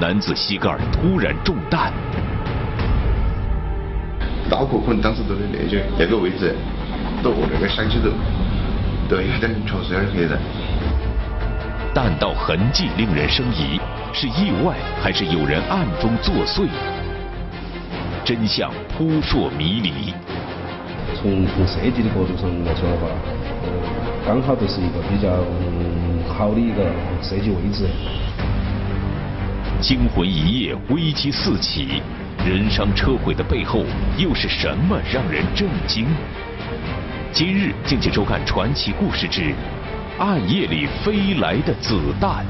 男子膝盖突然中弹。脑壳可能当时都在那就那个位置，都那个想起都都有点确实有点黑人。弹道痕迹令人生疑，是意外还是有人暗中作祟？真相扑朔迷离。从从设计的角度上来说的话，呃，刚好就是一个比较好的一个设计位置。惊魂一夜，危机四起。人伤车毁的背后又是什么让人震惊？今日敬请收看传奇故事之《暗夜里飞来的子弹》。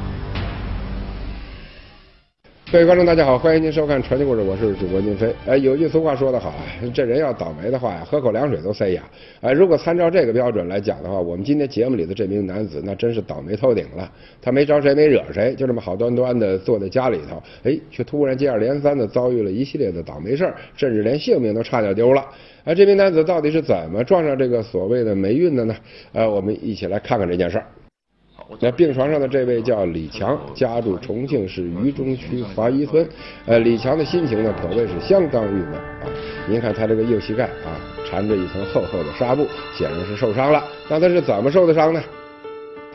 各位观众，大家好，欢迎您收看传奇故事，我是主播金飞。哎，有句俗话说得好啊，这人要倒霉的话呀，喝口凉水都塞牙。哎，如果参照这个标准来讲的话，我们今天节目里的这名男子，那真是倒霉透顶了。他没招谁，没惹谁，就这么好端端的坐在家里头，哎，却突然接二连三的遭遇了一系列的倒霉事儿，甚至连性命都差点丢了。哎，这名男子到底是怎么撞上这个所谓的霉运的呢？呃，我们一起来看看这件事儿。那病床上的这位叫李强，家住重庆市渝中区华一村。呃，李强的心情呢，可谓是相当郁闷啊。您看他这个右膝盖啊，缠着一层厚厚的纱布，显然是受伤了。那他是怎么受的伤呢？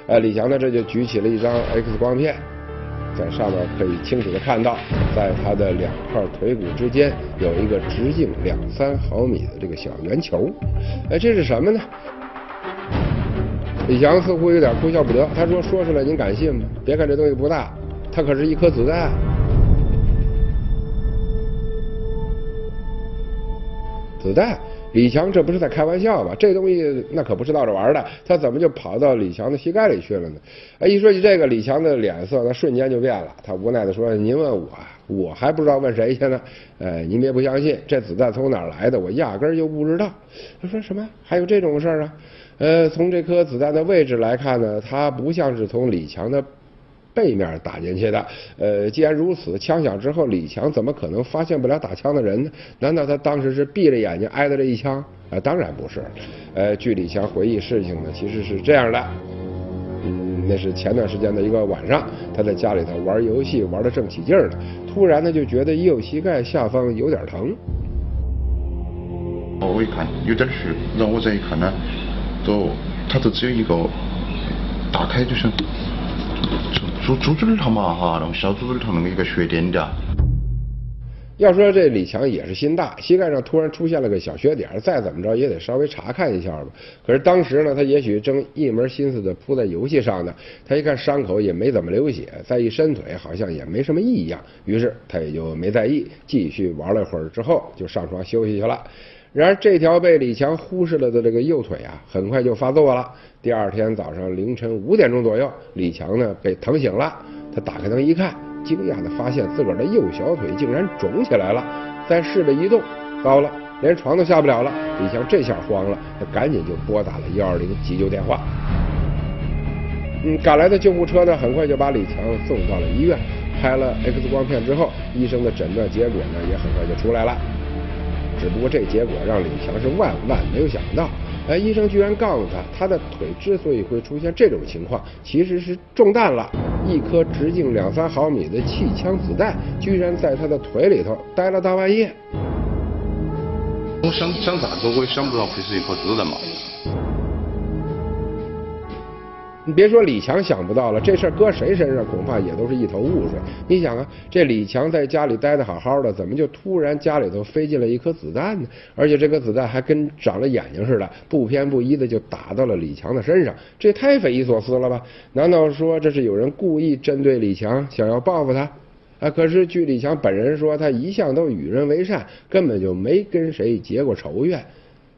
呃，李强呢，这就举起了一张 X 光片，在上面可以清楚的看到，在他的两块腿骨之间有一个直径两三毫米的这个小圆球。哎，这是什么呢？李强似乎有点哭笑不得，他说：“说出来您敢信吗？别看这东西不大，它可是一颗子弹。子弹！李强这不是在开玩笑吧？这东西那可不是闹着玩的，他怎么就跑到李强的膝盖里去了呢？哎，一说起这个，李强的脸色那瞬间就变了，他无奈的说：‘您问我，我还不知道问谁去呢。’哎，您别不相信，这子弹从哪儿来的，我压根儿就不知道。他说什么？还有这种事儿啊？”呃，从这颗子弹的位置来看呢，它不像是从李强的背面打进去的。呃，既然如此，枪响之后，李强怎么可能发现不了打枪的人呢？难道他当时是闭着眼睛挨的这一枪？啊，当然不是。呃，据李强回忆事情呢，其实是这样的。嗯，那是前段时间的一个晚上，他在家里头玩游戏，玩的正起劲儿呢，突然呢就觉得右膝盖下方有点疼。我一看有点虚，然后我再一看呢。都，他都只有一个，打开就像猪猪猪嘴儿嘛哈，那种小猪嘴儿头那么一个血点点。要说这李强也是心大，膝盖上突然出现了个小血点，再怎么着也得稍微查看一下吧。可是当时呢，他也许正一门心思的扑在游戏上呢，他一看伤口也没怎么流血，再一伸腿好像也没什么异样，于是他也就没在意，继续玩了一会儿之后就上床休息去了。然而，这条被李强忽视了的这个右腿啊，很快就发作了。第二天早上凌晨五点钟左右，李强呢被疼醒了。他打开灯一看，惊讶的发现自个儿的右小腿竟然肿起来了。再试着移动，糟了，连床都下不了了。李强这下慌了，他赶紧就拨打了幺二零急救电话。嗯，赶来的救护车呢，很快就把李强送到了医院。拍了 X 光片之后，医生的诊断结果呢，也很快就出来了。只不过这结果让李强是万万没有想到，哎，医生居然告诉他，他的腿之所以会出现这种情况，其实是中弹了，一颗直径两三毫米的气枪子弹，居然在他的腿里头待了大半夜。我想想咋做，我也想不到会是一颗子弹嘛。你别说李强想不到了，这事儿搁谁身上恐怕也都是一头雾水。你想啊，这李强在家里待的好好的，怎么就突然家里头飞进了一颗子弹呢？而且这颗子弹还跟长了眼睛似的，不偏不倚的就打到了李强的身上，这也太匪夷所思了吧？难道说这是有人故意针对李强，想要报复他？啊，可是据李强本人说，他一向都与人为善，根本就没跟谁结过仇怨。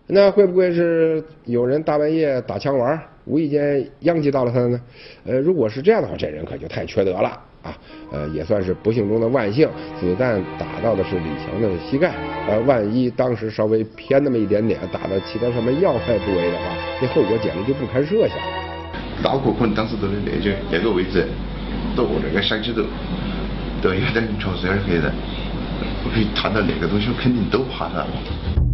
那会不会是有人大半夜打枪玩，无意间殃及到了他呢？呃，如果是这样的话，这人可就太缺德了啊！呃，也算是不幸中的万幸，子弹打到的是李强的膝盖。呃，万一当时稍微偏那么一点点，打到其他什么要害部位的话，那后果简直就不堪设想。脑壳可能当时都在那就那个位置，都那个想起都都有点确实有点黑人。我可以看到那个东西，我肯定都怕他了。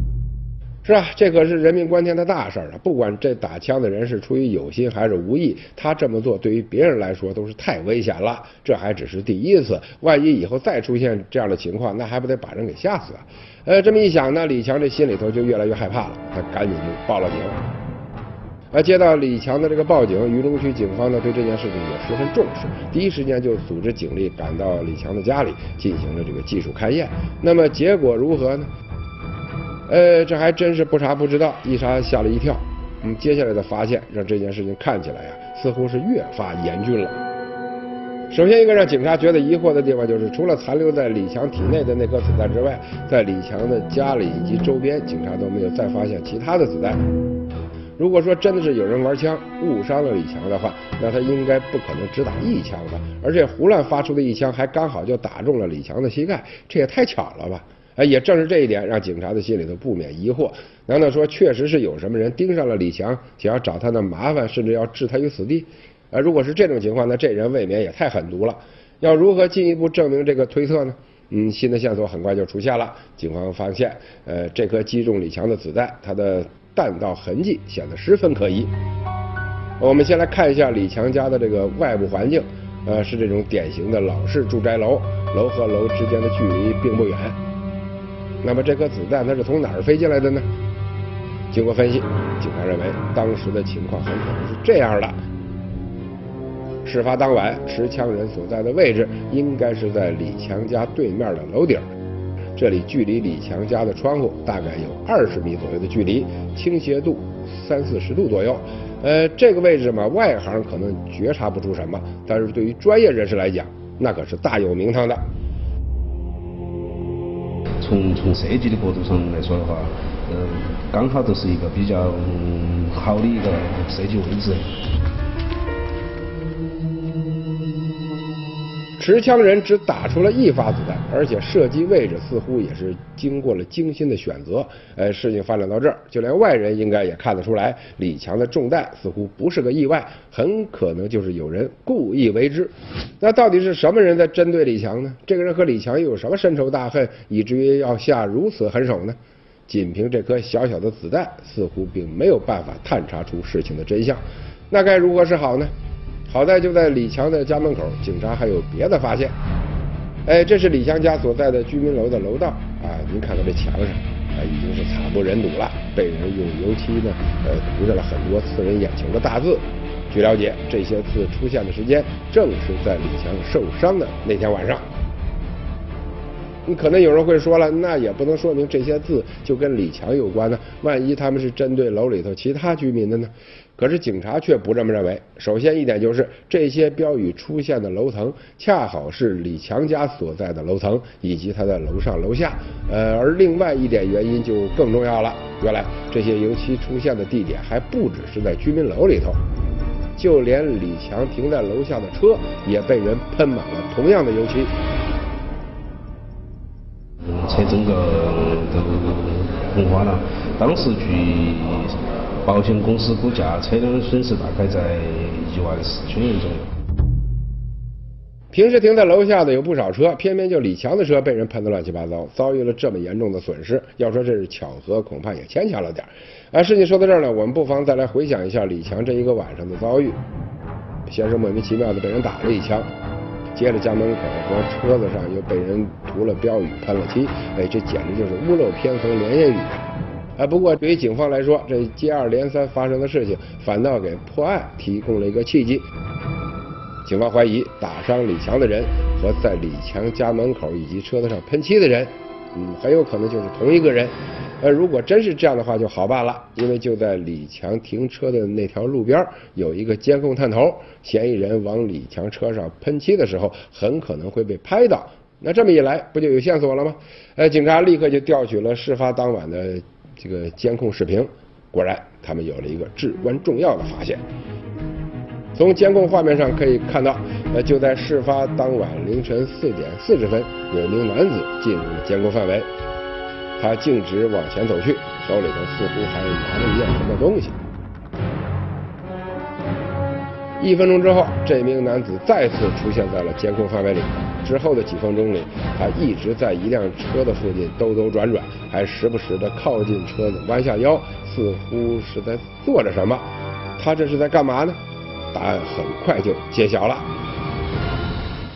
是吧？这可是人命关天的大事儿啊！不管这打枪的人是出于有心还是无意，他这么做对于别人来说都是太危险了。这还只是第一次，万一以后再出现这样的情况，那还不得把人给吓死啊？呃，这么一想呢，李强这心里头就越来越害怕了，他赶紧就报了警。而接到李强的这个报警，渝中区警方呢对这件事情也十分重视，第一时间就组织警力赶到李强的家里进行了这个技术勘验。那么结果如何呢？呃，这还真是不查不知道，一查吓了一跳。嗯，接下来的发现让这件事情看起来呀，似乎是越发严峻了。首先，一个让警察觉得疑惑的地方就是，除了残留在李强体内的那颗子弹之外，在李强的家里以及周边，警察都没有再发现其他的子弹。如果说真的是有人玩枪误伤了李强的话，那他应该不可能只打一枪吧？而且胡乱发出的一枪还刚好就打中了李强的膝盖，这也太巧了吧？哎，也正是这一点让警察的心里头不免疑惑：难道说确实是有什么人盯上了李强，想要找他的麻烦，甚至要置他于死地？啊，如果是这种情况，那这人未免也太狠毒了。要如何进一步证明这个推测呢？嗯，新的线索很快就出现了。警方发现，呃，这颗击中李强的子弹，它的弹道痕迹显得十分可疑。我们先来看一下李强家的这个外部环境，呃，是这种典型的老式住宅楼，楼和楼之间的距离并不远。那么这颗子弹它是从哪儿飞进来的呢？经过分析，警察认为当时的情况很可能是这样的。事发当晚，持枪人所在的位置应该是在李强家对面的楼顶，这里距离李强家的窗户大概有二十米左右的距离，倾斜度三四十度左右。呃，这个位置嘛，外行可能觉察不出什么，但是对于专业人士来讲，那可是大有名堂的。从从设计的角度上来说的话，嗯，刚好就是一个比较好的一个设计位置。持枪人只打出了一发子弹，而且射击位置似乎也是经过了精心的选择。呃，事情发展到这儿，就连外人应该也看得出来，李强的中弹似乎不是个意外，很可能就是有人故意为之。那到底是什么人在针对李强呢？这个人和李强又有什么深仇大恨，以至于要下如此狠手呢？仅凭这颗小小的子弹，似乎并没有办法探查出事情的真相。那该如何是好呢？好在就在李强的家门口，警察还有别的发现。哎，这是李强家所在的居民楼的楼道啊，您看看这墙上啊，已经是惨不忍睹了，被人用油漆呢呃涂上了很多刺人眼球的大字。据了解，这些字出现的时间正是在李强受伤的那天晚上。可能有人会说了，那也不能说明这些字就跟李强有关呢，万一他们是针对楼里头其他居民的呢？可是警察却不这么认为。首先一点就是，这些标语出现的楼层恰好是李强家所在的楼层，以及他的楼上楼下。呃，而另外一点原因就更重要了。原来这些油漆出现的地点还不只是在居民楼里头，就连李强停在楼下的车也被人喷满了同样的油漆。车整个都红花了。当时据。保险公司估价，车辆的损失大概在一万四千元左右。平时停在楼下的有不少车，偏偏就李强的车被人喷得乱七八糟，遭遇了这么严重的损失。要说这是巧合，恐怕也牵强了点儿啊，事情说到这儿呢，我们不妨再来回想一下李强这一个晚上的遭遇。先是莫名其妙的被人打了一枪，接着家门口和车子上又被人涂了标语、喷了漆，哎，这简直就是屋漏偏逢连夜雨。啊，不过对于警方来说，这接二连三发生的事情，反倒给破案提供了一个契机。警方怀疑打伤李强的人和在李强家门口以及车子上喷漆的人，嗯，很有可能就是同一个人。呃，如果真是这样的话，就好办了，因为就在李强停车的那条路边有一个监控探头，嫌疑人往李强车上喷漆的时候，很可能会被拍到。那这么一来，不就有线索了吗？呃，警察立刻就调取了事发当晚的。这个监控视频，果然他们有了一个至关重要的发现。从监控画面上可以看到，呃，就在事发当晚凌晨四点四十分，有名男子进入了监控范围。他径直往前走去，手里头似乎还拿了一样什么东西。一分钟之后，这名男子再次出现在了监控范围里。之后的几分钟里，他一直在一辆车的附近兜兜转转，还时不时的靠近车子，弯下腰，似乎是在做着什么。他这是在干嘛呢？答案很快就揭晓了。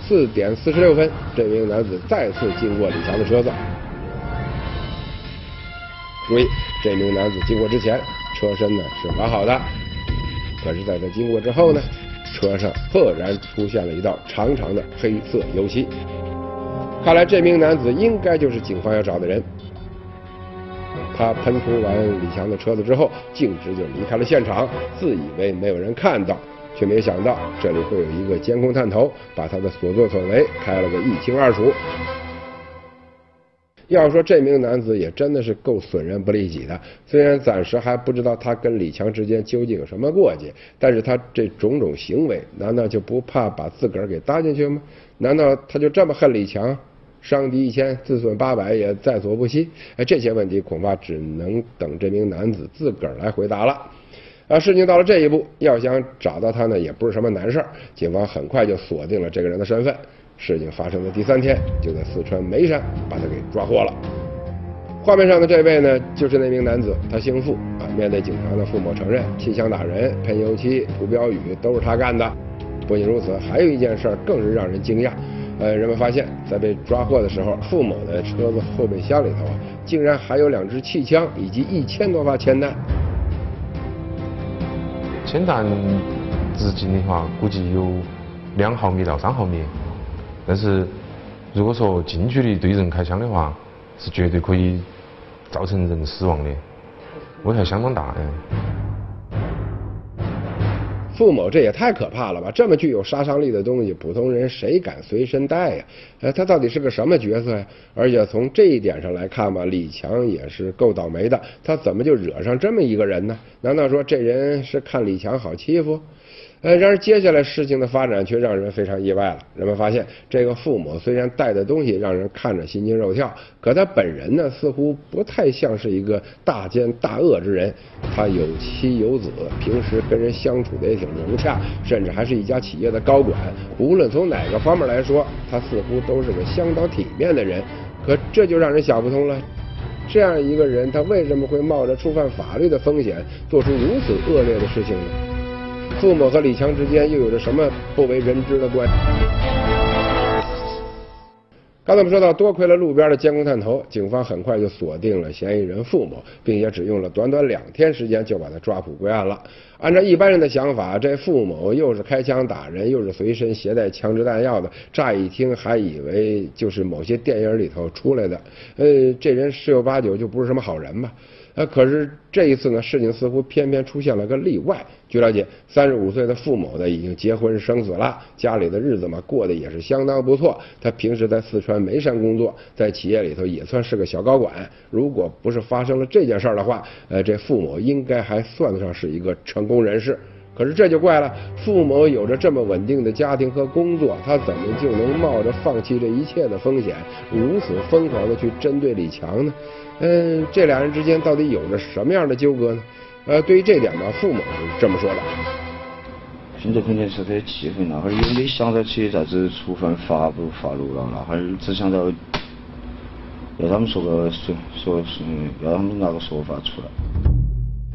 四点四十六分，这名男子再次经过李强的车子。注意，这名男子经过之前，车身呢是完好的。可是，在他经过之后呢，车上赫然出现了一道长长的黑色油漆。看来这名男子应该就是警方要找的人。他喷涂完李强的车子之后，径直就离开了现场，自以为没有人看到，却没想到这里会有一个监控探头，把他的所作所为开了个一清二楚。要说这名男子也真的是够损人不利己的，虽然暂时还不知道他跟李强之间究竟有什么过节，但是他这种种行为，难道就不怕把自个儿给搭进去吗？难道他就这么恨李强，伤敌一千，自损八百也在所不惜？哎，这些问题恐怕只能等这名男子自个儿来回答了。啊，事情到了这一步，要想找到他呢，也不是什么难事儿。警方很快就锁定了这个人的身份。事情发生的第三天，就在四川眉山把他给抓获了。画面上的这位呢，就是那名男子，他姓付啊。面对警察的，付某承认气枪打人、喷油漆、涂标语都是他干的。不仅如此，还有一件事更是让人惊讶。呃，人们发现，在被抓获的时候，付某的车子后备箱里头啊，竟然还有两支气枪以及一千多发铅弹。铅弹直径的话，估计有两毫米到三毫米。但是，如果说近距离对人开枪的话，是绝对可以造成人死亡的，危害相当大的。付某这也太可怕了吧！这么具有杀伤力的东西，普通人谁敢随身带呀？呃，他到底是个什么角色呀？而且从这一点上来看吧，李强也是够倒霉的，他怎么就惹上这么一个人呢？难道说这人是看李强好欺负？呃，然而接下来事情的发展却让人非常意外了。人们发现，这个父母虽然带的东西让人看着心惊肉跳，可他本人呢，似乎不太像是一个大奸大恶之人。他有妻有子，平时跟人相处的也挺融洽，甚至还是一家企业的高管。无论从哪个方面来说，他似乎都是个相当体面的人。可这就让人想不通了：这样一个人，他为什么会冒着触犯法律的风险，做出如此恶劣的事情呢？付某和李强之间又有着什么不为人知的关系？刚才我们说到，多亏了路边的监控探头，警方很快就锁定了嫌疑人付某，并且只用了短短两天时间就把他抓捕归案了。按照一般人的想法，这付某又是开枪打人，又是随身携带枪支弹药的，乍一听还以为就是某些电影里头出来的，呃，这人十有八九就不是什么好人吧。呃，可是这一次呢，事情似乎偏偏出现了个例外。据了解，三十五岁的付某呢，已经结婚生子了，家里的日子嘛，过得也是相当不错。他平时在四川眉山工作，在企业里头也算是个小高管。如果不是发生了这件事儿的话，呃，这付某应该还算得上是一个成功人士。可是这就怪了，付某有着这么稳定的家庭和工作，他怎么就能冒着放弃这一切的风险，如此疯狂的去针对李强呢？嗯，这俩人之间到底有着什么样的纠葛呢？呃，对于这点呢，付某是这么说的：现在肯定是很气愤，那会儿也没想到起啥子触犯法不法律了，那会儿只想到要他们说个说说是要他们拿个说法出来。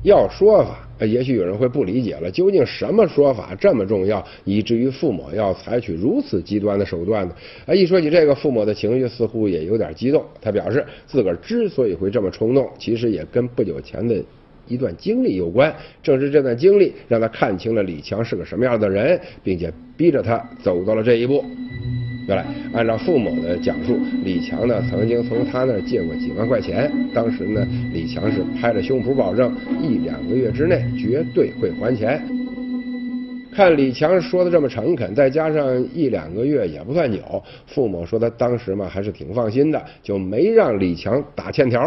要说法。也许有人会不理解了，究竟什么说法这么重要，以至于父母要采取如此极端的手段呢？啊，一说起这个，父母的情绪似乎也有点激动。他表示，自个儿之所以会这么冲动，其实也跟不久前的一段经历有关。正是这段经历，让他看清了李强是个什么样的人，并且逼着他走到了这一步。原来，按照付某的讲述，李强呢曾经从他那儿借过几万块钱。当时呢，李强是拍着胸脯保证，一两个月之内绝对会还钱。看李强说的这么诚恳，再加上一两个月也不算久，付某说他当时嘛还是挺放心的，就没让李强打欠条。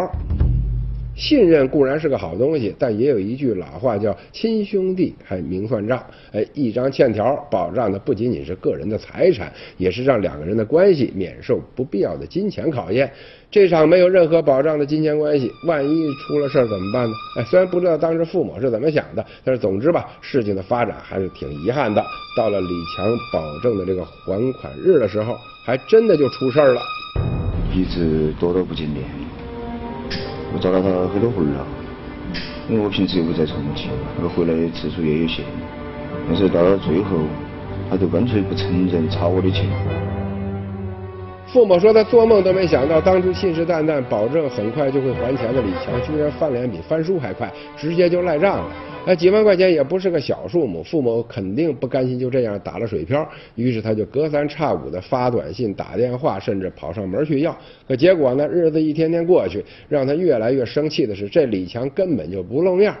信任固然是个好东西，但也有一句老话叫“亲兄弟还明算账”。哎，一张欠条保障的不仅仅是个人的财产，也是让两个人的关系免受不必要的金钱考验。这场没有任何保障的金钱关系，万一出了事儿怎么办呢？哎，虽然不知道当时父母是怎么想的，但是总之吧，事情的发展还是挺遗憾的。到了李强保证的这个还款日的时候，还真的就出事儿了。一直躲到不见面。我找了他很多回了，因为我平时又不在重庆，而回来的次数也有限。但是到了最后，他就干脆不承认差我的钱。父母说他做梦都没想到，当初信誓旦旦保证很快就会还钱的李强，居然翻脸比翻书还快，直接就赖账了。那，几万块钱也不是个小数目，父母肯定不甘心就这样打了水漂，于是他就隔三差五的发短信、打电话，甚至跑上门去要。可结果呢，日子一天天过去，让他越来越生气的是，这李强根本就不露面。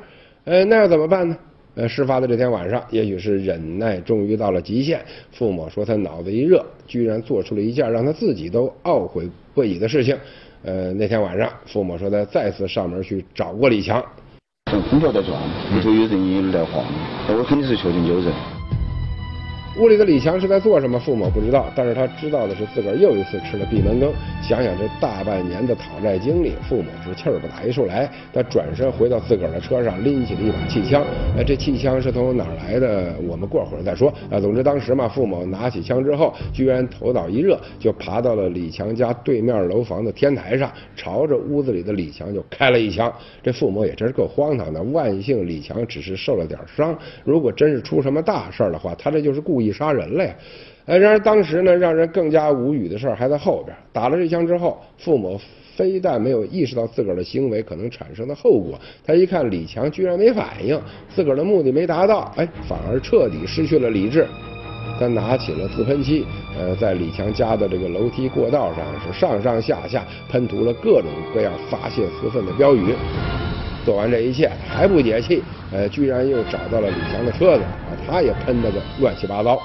呃，那要怎么办呢？呃，事发的这天晚上，也许是忍耐终于到了极限，父母说他脑子一热，居然做出了一件让他自己都懊悔不已的事情。呃，那天晚上，父母说他再次上门去找过李强。空调在转，里头有人影来晃，我肯定是确定有人。屋里的李强是在做什么？父母不知道，但是他知道的是自个儿又一次吃了闭门羹。想想这大半年的讨债经历，父母是气儿不打一处来。他转身回到自个儿的车上，拎起了一把气枪。哎，这气枪是从哪儿来的？我们过会儿再说。啊，总之当时嘛，父母拿起枪之后，居然头脑一热，就爬到了李强家对面楼房的天台上，朝着屋子里的李强就开了一枪。这父母也真是够荒唐的。万幸李强只是受了点伤，如果真是出什么大事儿的话，他这就是故意。杀人了呀！哎，然而当时呢，让人更加无语的事还在后边。打了这枪之后，父母非但没有意识到自个儿的行为可能产生的后果，他一看李强居然没反应，自个儿的目的没达到，哎，反而彻底失去了理智。他拿起了自喷漆，呃，在李强家的这个楼梯过道上是上上下下喷涂了各种各样发泄私愤的标语。做完这一切还不解气，呃，居然又找到了李强的车子，把他也喷了个乱七八糟。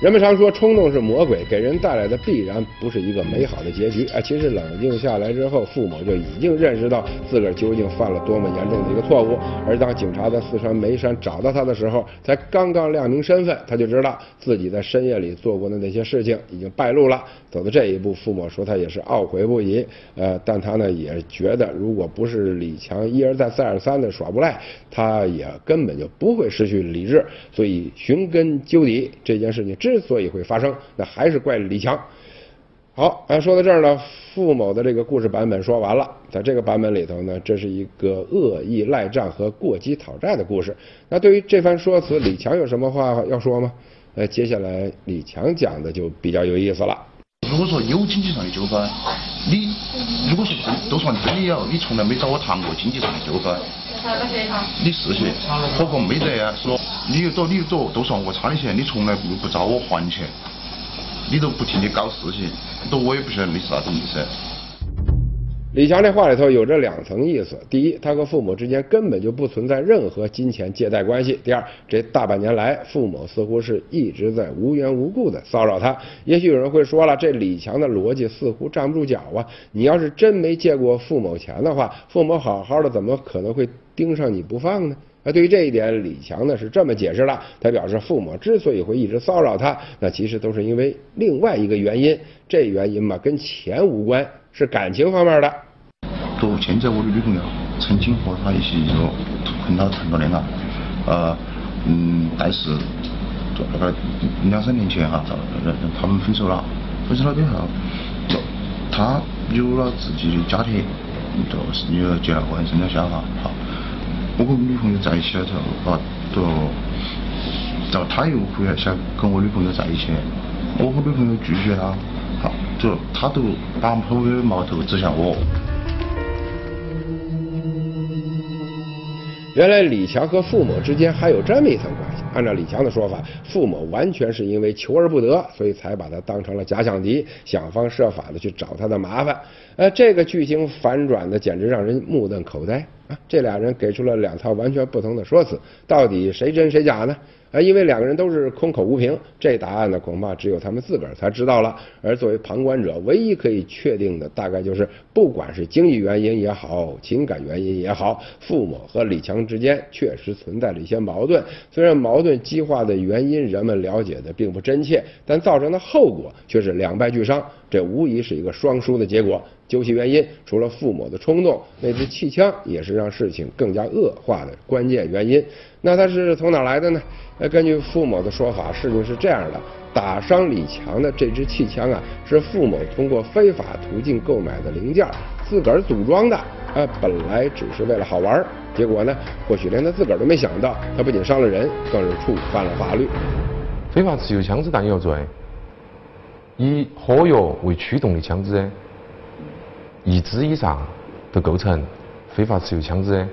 人们常说冲动是魔鬼，给人带来的必然不是一个美好的结局。哎，其实冷静下来之后，父母就已经认识到自个儿究竟犯了多么严重的一个错误。而当警察在四川眉山找到他的时候，才刚刚亮明身份，他就知道自己在深夜里做过的那些事情已经败露了。走到这一步，父母说他也是懊悔不已。呃，但他呢也觉得，如果不是李强一而再再而三的耍无赖，他也根本就不会失去理智。所以寻根究底，这件事情之所以会发生，那还是怪李强。好，啊，说到这儿呢，付某的这个故事版本说完了。在这个版本里头呢，这是一个恶意赖账和过激讨债的故事。那对于这番说辞，李强有什么话要说吗？呃，接下来李强讲的就比较有意思了。如果说有经济上的纠纷，你如果说真都算真的有，你从来没找我谈过经济上的纠纷。你事情，何况没得呀？说你又多，你又多，都算我差的钱，你从来不不找我还钱，你都不停的搞事情，都我也不晓得你是啥子意思。李强这话里头有着两层意思：第一，他和父母之间根本就不存在任何金钱借贷关系；第二，这大半年来，父母似乎是一直在无缘无故的骚扰他。也许有人会说了，这李强的逻辑似乎站不住脚啊！你要是真没借过父母钱的话，父母好好的怎么可能会盯上你不放呢？啊，对于这一点，李强呢是这么解释的：他表示，父母之所以会一直骚扰他，那其实都是因为另外一个原因，这原因嘛跟钱无关。是感情方面的。到现在，我的女朋友曾经和他一起就谈了谈过恋爱，呃，嗯，但是就大概两三年前哈，他们分手了。分手了之后，就他有了自己的家庭，就是有结了婚，生了小孩。好，我跟女朋友在一起了之后，啊，就，然后他又回来想跟我女朋友在一起，我和女朋友拒绝他。好，就他都把所有的矛头指向我。原来李强和父母之间还有这么一层关系。按照李强的说法，父母完全是因为求而不得，所以才把他当成了假想敌，想方设法的去找他的麻烦。呃，这个剧情反转的简直让人目瞪口呆。这俩人给出了两套完全不同的说辞，到底谁真谁假呢？啊，因为两个人都是空口无凭，这答案呢，恐怕只有他们自个儿才知道了。而作为旁观者，唯一可以确定的，大概就是，不管是经济原因也好，情感原因也好，傅某和李强之间确实存在了一些矛盾。虽然矛盾激化的原因人们了解的并不真切，但造成的后果却是两败俱伤。这无疑是一个双输的结果。究其原因，除了傅某的冲动，那支气枪也是让事情更加恶化的关键原因。那他是从哪来的呢？呃，根据傅某的说法，事情是这样的：打伤李强的这支气枪啊，是傅某通过非法途径购买的零件，自个儿组装的。啊，本来只是为了好玩，结果呢，或许连他自个儿都没想到，他不仅伤了人，更是触犯了法律。非法持有枪支弹药罪。以火药为驱动的枪支，一支以上都构成非法持有枪支；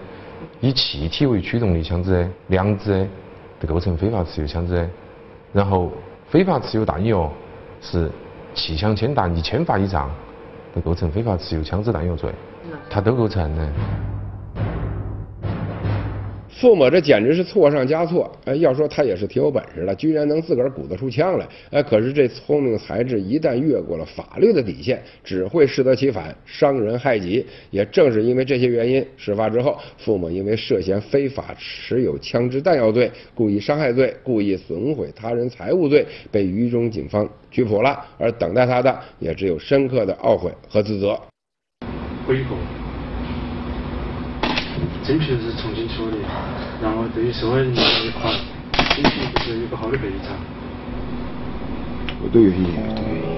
以气体为驱动的枪支，两支都构成非法持有枪支。然后，非法持有弹药是气枪铅弹一千发以上，都构成非法持有枪支弹药罪，它都构成的。傅某这简直是错上加错，哎，要说他也是挺有本事的，居然能自个儿鼓得出枪来，哎，可是这聪明才智一旦越过了法律的底线，只会适得其反，伤人害己。也正是因为这些原因，事发之后，傅某因为涉嫌非法持有枪支弹药罪、故意伤害罪、故意损毁他人财物罪，被渝中警方拘捕了，而等待他的也只有深刻的懊悔和自责。真皮是重新处理，然后对于受害人这一块，争取就是有个好的赔偿。我都有些愿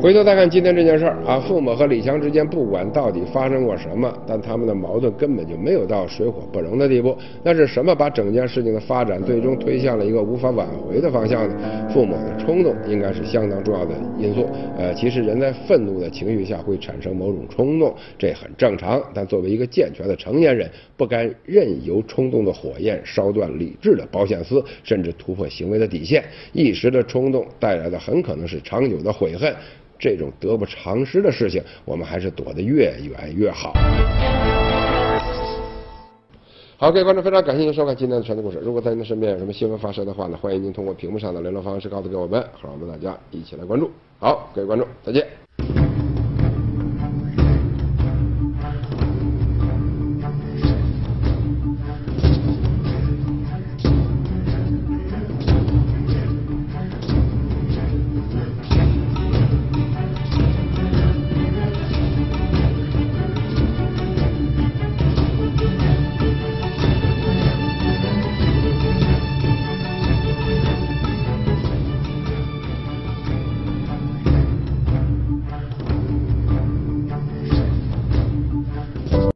回头再看今天这件事儿啊，傅某和李强之间不管到底发生过什么，但他们的矛盾根本就没有到水火不容的地步。那是什么把整件事情的发展最终推向了一个无法挽回的方向呢？父母的冲动应该是相当重要的因素。呃，其实人在愤怒的情绪下会产生某种冲动，这很正常。但作为一个健全的成年人，不该任由冲动的火焰烧断理智的保险丝，甚至突破行为的底线。一时的冲动带来的很可能是长久的悔恨。这种得不偿失的事情，我们还是躲得越远越好。好，各位观众，非常感谢您收看今天的全部故事。如果在您的身边有什么新闻发生的话呢，欢迎您通过屏幕上的联络方式告诉给我们，好让我们大家一起来关注。好，各位观众，再见。